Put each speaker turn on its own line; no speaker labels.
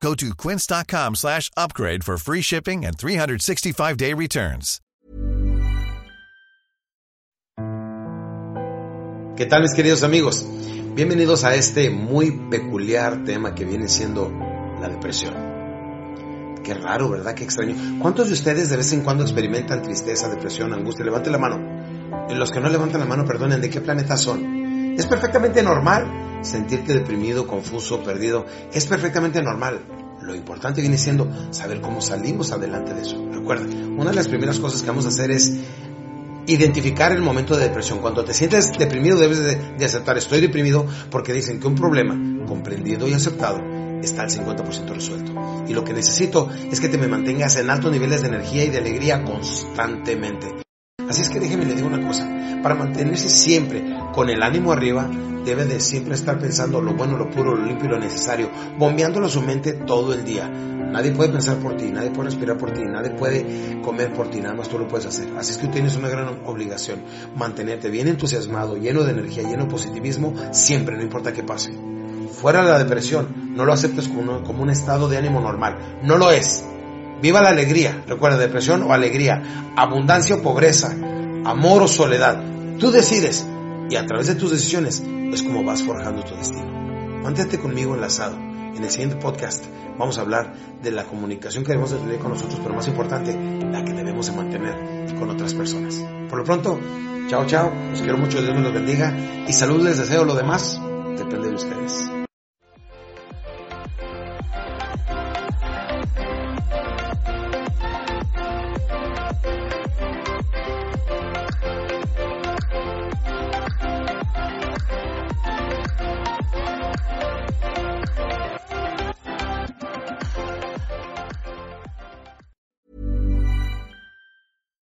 Go to quince.com slash upgrade for free shipping and 365-day returns.
¿Qué tal mis queridos amigos? Bienvenidos a este muy peculiar tema que viene siendo la depresión. Qué raro, ¿verdad? Qué extraño. ¿Cuántos de ustedes de vez en cuando experimentan tristeza, depresión, angustia? Levanten la mano. Los que no levantan la mano, perdonen, ¿de qué planeta son? Es perfectamente normal sentirte deprimido, confuso, perdido. Es perfectamente normal. Lo importante viene siendo saber cómo salimos adelante de eso. Recuerda, una de las primeras cosas que vamos a hacer es identificar el momento de depresión. Cuando te sientes deprimido debes de, aceptar, estoy deprimido porque dicen que un problema comprendido y aceptado está al 50% resuelto. Y lo que necesito es que te me mantengas en altos niveles de energía y de alegría constantemente. Así es que déjeme le digo una cosa, para mantenerse siempre con el ánimo arriba, debe de siempre estar pensando lo bueno, lo puro, lo limpio y lo necesario, bombeándolo su mente todo el día. Nadie puede pensar por ti, nadie puede respirar por ti, nadie puede comer por ti, nada más tú lo puedes hacer. Así es que tienes una gran obligación, mantenerte bien entusiasmado, lleno de energía, lleno de positivismo, siempre, no importa qué pase. Fuera de la depresión, no lo aceptes como, como un estado de ánimo normal, no lo es. Viva la alegría, recuerda, depresión o alegría, abundancia o pobreza, amor o soledad. Tú decides y a través de tus decisiones es como vas forjando tu destino. Mantente conmigo enlazado. En el siguiente podcast vamos a hablar de la comunicación que debemos de tener con nosotros, pero más importante, la que debemos de mantener con otras personas. Por lo pronto, chao, chao, los quiero mucho, Dios me los bendiga y salud les deseo, lo demás depende de ustedes.